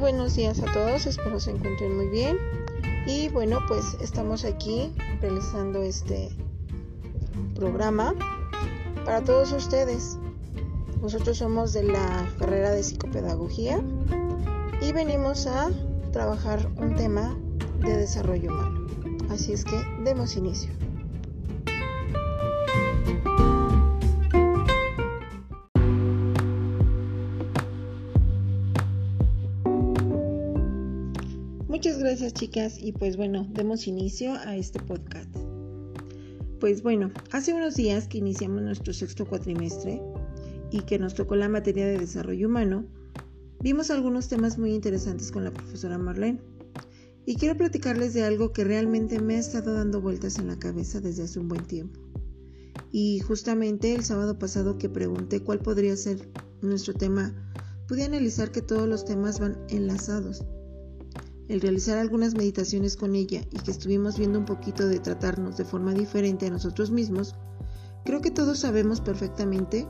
Buenos días a todos, espero se encuentren muy bien. Y bueno, pues estamos aquí realizando este programa para todos ustedes. Nosotros somos de la carrera de psicopedagogía y venimos a trabajar un tema de desarrollo humano. Así es que demos inicio. Muchas gracias chicas y pues bueno, demos inicio a este podcast. Pues bueno, hace unos días que iniciamos nuestro sexto cuatrimestre y que nos tocó la materia de desarrollo humano, vimos algunos temas muy interesantes con la profesora Marlene. Y quiero platicarles de algo que realmente me ha estado dando vueltas en la cabeza desde hace un buen tiempo. Y justamente el sábado pasado que pregunté cuál podría ser nuestro tema, pude analizar que todos los temas van enlazados el realizar algunas meditaciones con ella y que estuvimos viendo un poquito de tratarnos de forma diferente a nosotros mismos, creo que todos sabemos perfectamente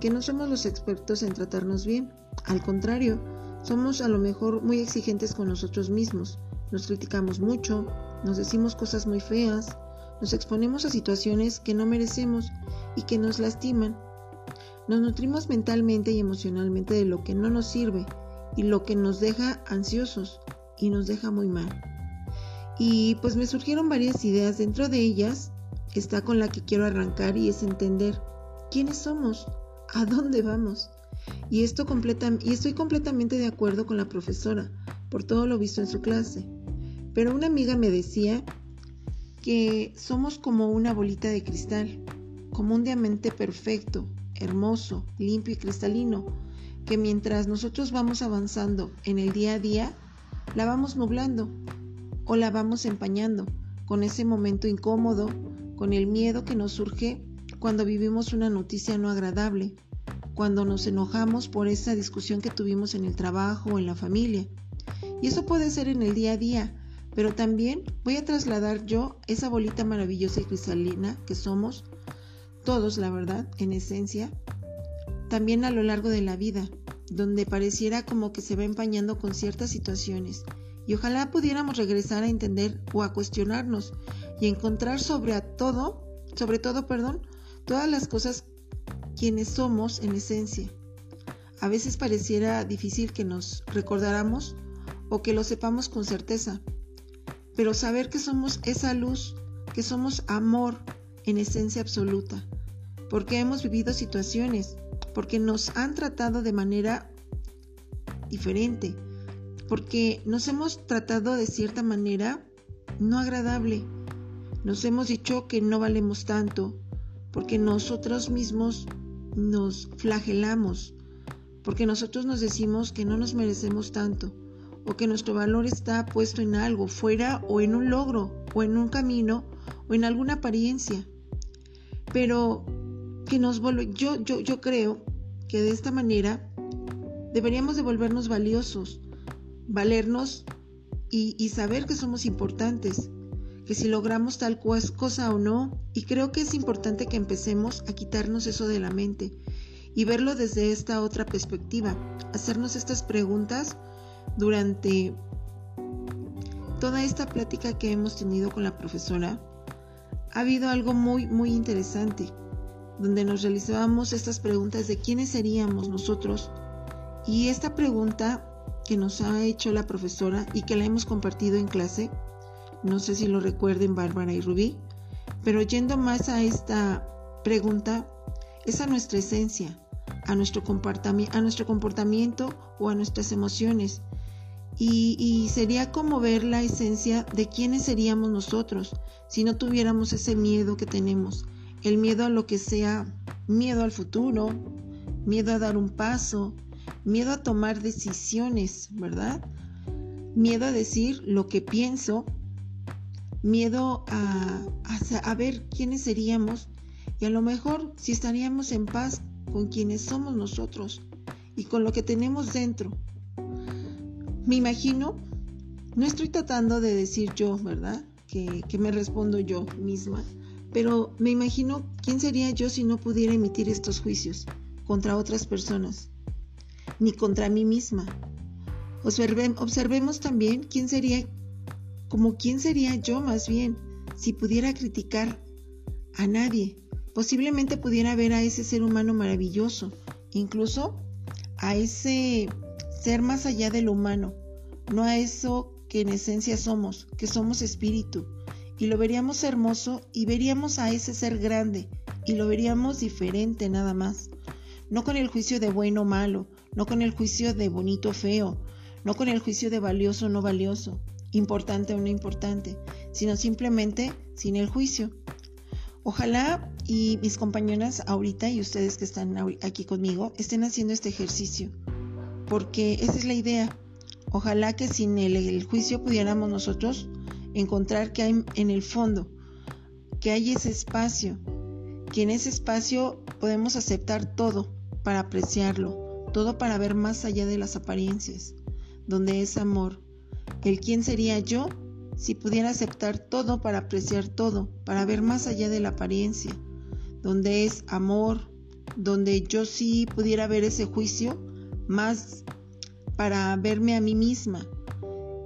que no somos los expertos en tratarnos bien. Al contrario, somos a lo mejor muy exigentes con nosotros mismos, nos criticamos mucho, nos decimos cosas muy feas, nos exponemos a situaciones que no merecemos y que nos lastiman. Nos nutrimos mentalmente y emocionalmente de lo que no nos sirve y lo que nos deja ansiosos, y nos deja muy mal. Y pues me surgieron varias ideas, dentro de ellas está con la que quiero arrancar y es entender quiénes somos, a dónde vamos. Y, esto completa, y estoy completamente de acuerdo con la profesora por todo lo visto en su clase. Pero una amiga me decía que somos como una bolita de cristal, como un diamante perfecto, hermoso, limpio y cristalino, que mientras nosotros vamos avanzando en el día a día, la vamos nublando o la vamos empañando con ese momento incómodo, con el miedo que nos surge cuando vivimos una noticia no agradable, cuando nos enojamos por esa discusión que tuvimos en el trabajo o en la familia. Y eso puede ser en el día a día, pero también voy a trasladar yo esa bolita maravillosa y cristalina que somos, todos la verdad, en esencia, también a lo largo de la vida, donde pareciera como que se va empañando con ciertas situaciones. Y ojalá pudiéramos regresar a entender o a cuestionarnos y encontrar sobre todo, sobre todo, perdón, todas las cosas quienes somos en esencia. A veces pareciera difícil que nos recordáramos o que lo sepamos con certeza, pero saber que somos esa luz, que somos amor en esencia absoluta, porque hemos vivido situaciones porque nos han tratado de manera diferente, porque nos hemos tratado de cierta manera no agradable. Nos hemos dicho que no valemos tanto, porque nosotros mismos nos flagelamos, porque nosotros nos decimos que no nos merecemos tanto, o que nuestro valor está puesto en algo, fuera o en un logro, o en un camino, o en alguna apariencia. Pero que nos vuelve, yo, yo, yo creo que de esta manera deberíamos de volvernos valiosos, valernos y, saber que somos importantes, que si logramos tal cosa o no, y creo que es importante que empecemos a quitarnos eso de la mente y verlo desde esta otra perspectiva, hacernos estas preguntas durante toda esta plática que hemos tenido con la profesora. Ha habido algo muy, muy interesante donde nos realizábamos estas preguntas de quiénes seríamos nosotros. Y esta pregunta que nos ha hecho la profesora y que la hemos compartido en clase, no sé si lo recuerden Bárbara y Rubí, pero yendo más a esta pregunta, es a nuestra esencia, a nuestro, comportamiento o a nuestras emociones. Y, sería como ver la esencia de quiénes seríamos nosotros si no tuviéramos ese miedo que tenemos, el miedo a lo que sea, miedo al futuro, miedo a dar un paso, miedo a tomar decisiones, ¿verdad? Miedo a decir lo que pienso, miedo a, a, ver quiénes seríamos y a lo mejor si estaríamos en paz con quienes somos nosotros y con lo que tenemos dentro. Me imagino, no estoy tratando de decir yo, ¿verdad? Que, que me respondo yo misma, pero me imagino quién sería yo si no pudiera emitir estos juicios contra otras personas, ni contra mí misma. observemos también quién sería, como quién sería yo más bien, si pudiera criticar a nadie. Posiblemente pudiera ver a ese ser humano maravilloso, incluso a ese ser más allá de lo humano, no a eso que en esencia somos, que somos espíritu, y lo veríamos hermoso y veríamos a ese ser grande y lo veríamos diferente nada más, no con el juicio de bueno o malo, no con el juicio de bonito o feo, no con el juicio de valioso o no valioso, importante o no importante, sino simplemente sin el juicio. Ojalá y mis compañeras ahorita y ustedes que están aquí conmigo estén haciendo este ejercicio, porque esa es la idea. Ojalá que sin el, juicio pudiéramos nosotros encontrar que hay en el fondo, que hay ese espacio, que en ese espacio podemos aceptar todo para apreciarlo, todo para ver más allá de las apariencias, donde es amor. El quién sería yo si pudiera aceptar todo para apreciar todo, para ver más allá de la apariencia, donde es amor, donde yo sí pudiera ver ese juicio más para verme a mí misma.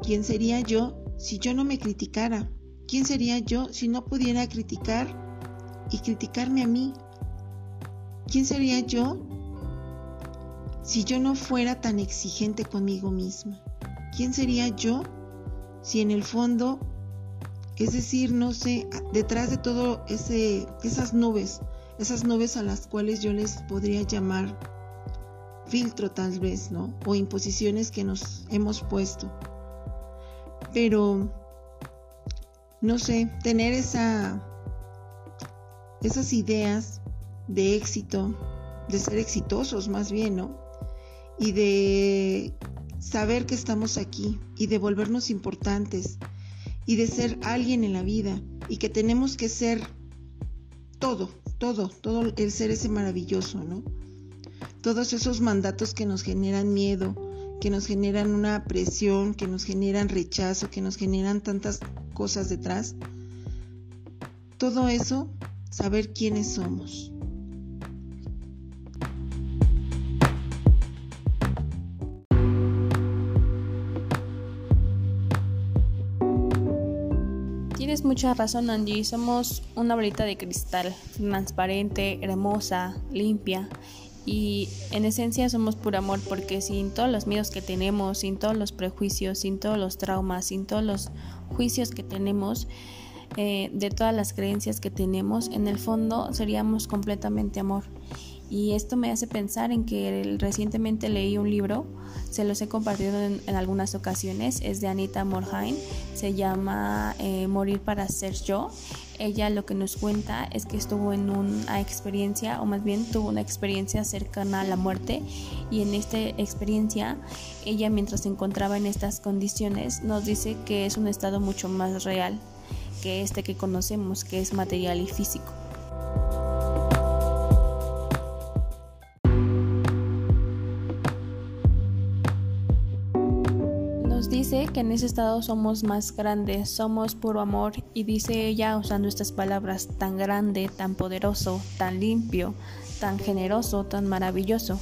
¿Quién sería yo si yo no me criticara? ¿Quién sería yo si no pudiera criticar y criticarme a mí? ¿Quién sería yo si yo no fuera tan exigente conmigo misma? ¿Quién sería yo si en el fondo, es decir, no sé, detrás de todo ese esas nubes, esas nubes a las cuales yo les podría llamar filtro tal vez, ¿no? O imposiciones que nos hemos puesto. Pero no sé, tener esa esas ideas de éxito, de ser exitosos más bien, ¿no? Y de saber que estamos aquí y de volvernos importantes y de ser alguien en la vida y que tenemos que ser todo, todo, todo el ser ese maravilloso, ¿no? Todos esos mandatos que nos generan miedo, que nos generan una presión, que nos generan rechazo, que nos generan tantas cosas detrás. Todo eso, saber quiénes somos. Tienes mucha razón, Angie. Somos una bolita de cristal, transparente, hermosa, limpia. Y en esencia somos puro amor porque sin todos los miedos que tenemos, sin todos los prejuicios, sin todos los traumas, sin todos los juicios que tenemos, eh, de todas las creencias que tenemos, en el fondo seríamos completamente amor. Y esto me hace pensar en que recientemente leí un libro, se los he compartido en, algunas ocasiones, es de Anita Morhain, se llama eh, Morir para ser yo. Ella lo que nos cuenta es que estuvo en una experiencia, o más bien tuvo una experiencia cercana a la muerte, y en esta experiencia, ella mientras se encontraba en estas condiciones, nos dice que es un estado mucho más real que este que conocemos, que es material y físico. Que en ese estado somos más grandes, somos puro amor y dice ella usando estas palabras tan grande, tan poderoso, tan limpio, tan generoso, tan maravilloso.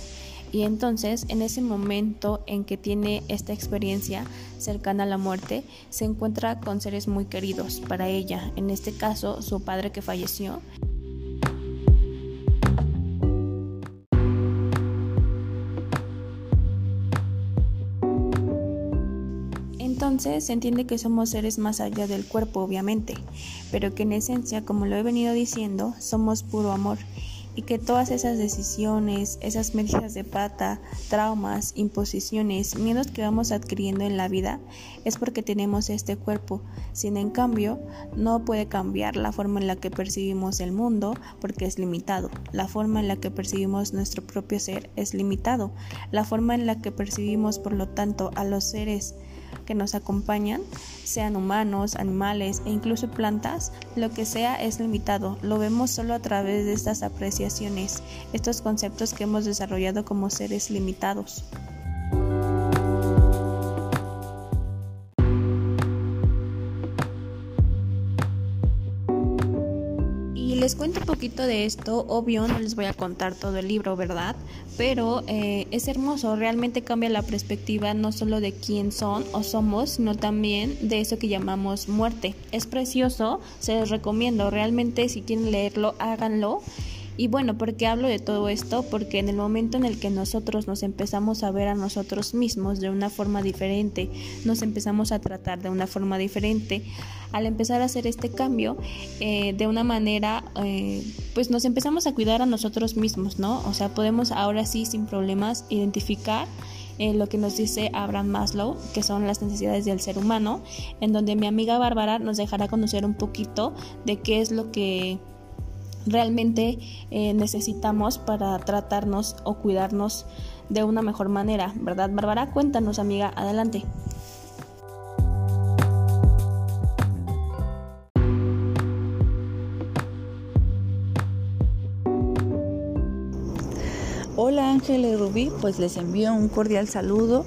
Y entonces en ese momento en que tiene esta experiencia cercana a la muerte, se encuentra con seres muy queridos para ella, en este caso su padre que falleció Entonces se entiende que somos seres más allá del cuerpo, obviamente, pero que en esencia, como lo he venido diciendo, somos puro amor y que todas esas decisiones, esas medidas de pata, traumas, imposiciones, miedos que vamos adquiriendo en la vida es porque tenemos este cuerpo. Sin en cambio, no puede cambiar la forma en la que percibimos el mundo porque es limitado. La forma en la que percibimos nuestro propio ser es limitado. La forma en la que percibimos, por lo tanto, a los seres que nos acompañan, sean humanos, animales e incluso plantas, lo que sea es limitado. Lo vemos solo a través de estas apreciaciones, estos conceptos que hemos desarrollado como seres limitados. Les cuento un poquito de esto, obvio no les voy a contar todo el libro, ¿verdad? Pero eh, es hermoso, realmente cambia la perspectiva no solo de quién son o somos, sino también de eso que llamamos muerte. Es precioso, se los recomiendo, realmente si quieren leerlo, háganlo. Y bueno, ¿por qué hablo de todo esto? Porque en el momento en el que nosotros nos empezamos a ver a nosotros mismos de una forma diferente, nos empezamos a tratar de una forma diferente, al empezar a hacer este cambio eh, de una manera, eh, pues nos empezamos a cuidar a nosotros mismos, ¿no? O sea, podemos ahora sí sin problemas identificar eh, lo que nos dice Abraham Maslow, que son las necesidades del ser humano, en donde mi amiga Bárbara nos dejará conocer un poquito de qué es lo que realmente eh, necesitamos para tratarnos o cuidarnos de una mejor manera, ¿verdad, Bárbara? Cuéntanos, amiga, adelante. Hola Ángel y Rubí, pues les envío un cordial saludo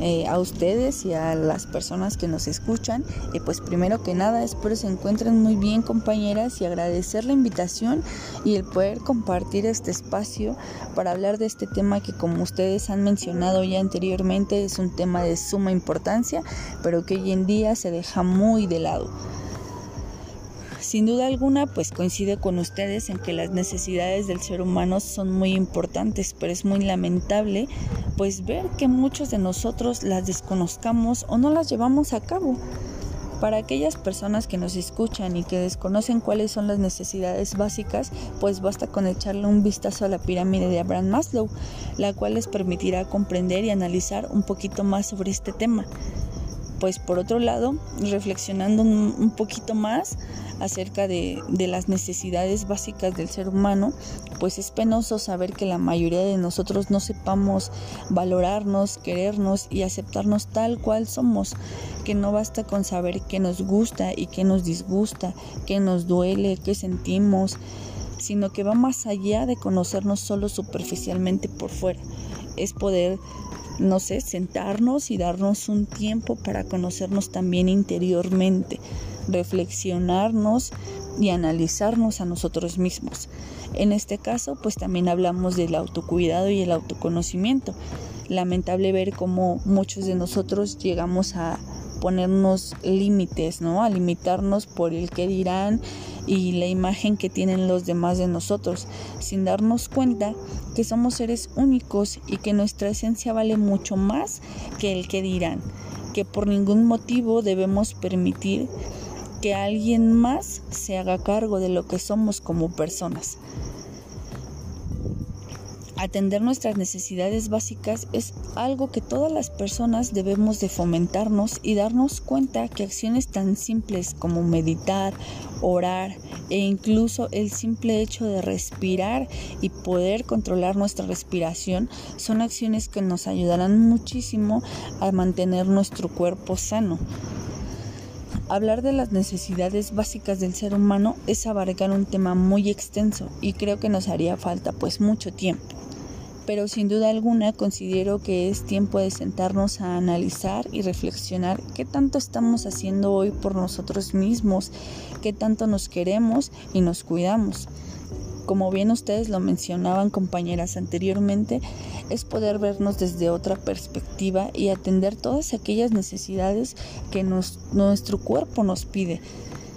eh, a ustedes y a las personas que nos escuchan. Y pues primero que nada espero se encuentren muy bien compañeras y agradecer la invitación y el poder compartir este espacio para hablar de este tema que como ustedes han mencionado ya anteriormente es un tema de suma importancia, pero que hoy en día se deja muy de lado. Sin duda alguna, pues coincide con ustedes en que las necesidades del ser humano son muy importantes, pero es muy lamentable pues ver que muchos de nosotros las desconozcamos o no las llevamos a cabo. Para aquellas personas que nos escuchan y que desconocen cuáles son las necesidades básicas, pues basta con echarle un vistazo a la pirámide de Abraham Maslow, la cual les permitirá comprender y analizar un poquito más sobre este tema. Pues por otro lado, reflexionando un poquito más, acerca de, las necesidades básicas del ser humano, pues es penoso saber que la mayoría de nosotros no sepamos valorarnos, querernos y aceptarnos tal cual somos, que no basta con saber qué nos gusta y qué nos disgusta, qué nos duele, qué sentimos, sino que va más allá de conocernos solo superficialmente por fuera. Es poder no sé, sentarnos y darnos un tiempo para conocernos también interiormente reflexionarnos y analizarnos a nosotros mismos. En este caso, pues también hablamos del autocuidado y el autoconocimiento. Lamentable ver cómo muchos de nosotros llegamos a ponernos límites, ¿no? A limitarnos por el que dirán y la imagen que tienen los demás de nosotros, sin darnos cuenta que somos seres únicos y que nuestra esencia vale mucho más que el que dirán, que por ningún motivo debemos permitir que alguien más se haga cargo de lo que somos como personas. Atender nuestras necesidades básicas es algo que todas las personas debemos de fomentarnos y darnos cuenta que acciones tan simples como meditar, orar e incluso el simple hecho de respirar y poder controlar nuestra respiración son acciones que nos ayudarán muchísimo a mantener nuestro cuerpo sano. Hablar de las necesidades básicas del ser humano es abarcar un tema muy extenso y creo que nos haría falta pues mucho tiempo. Pero sin duda alguna considero que es tiempo de sentarnos a analizar y reflexionar qué tanto estamos haciendo hoy por nosotros mismos, qué tanto nos queremos y nos cuidamos. Como bien ustedes lo mencionaban compañeras anteriormente, es poder vernos desde otra perspectiva y atender todas aquellas necesidades que nuestro cuerpo nos pide.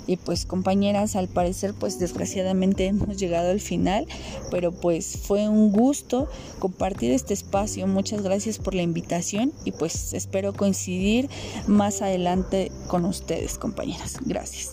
Y pues compañeras, al parecer pues desgraciadamente hemos llegado al final, pero pues fue un gusto compartir este espacio. Muchas gracias por la invitación y pues espero coincidir más adelante con ustedes compañeras. Gracias.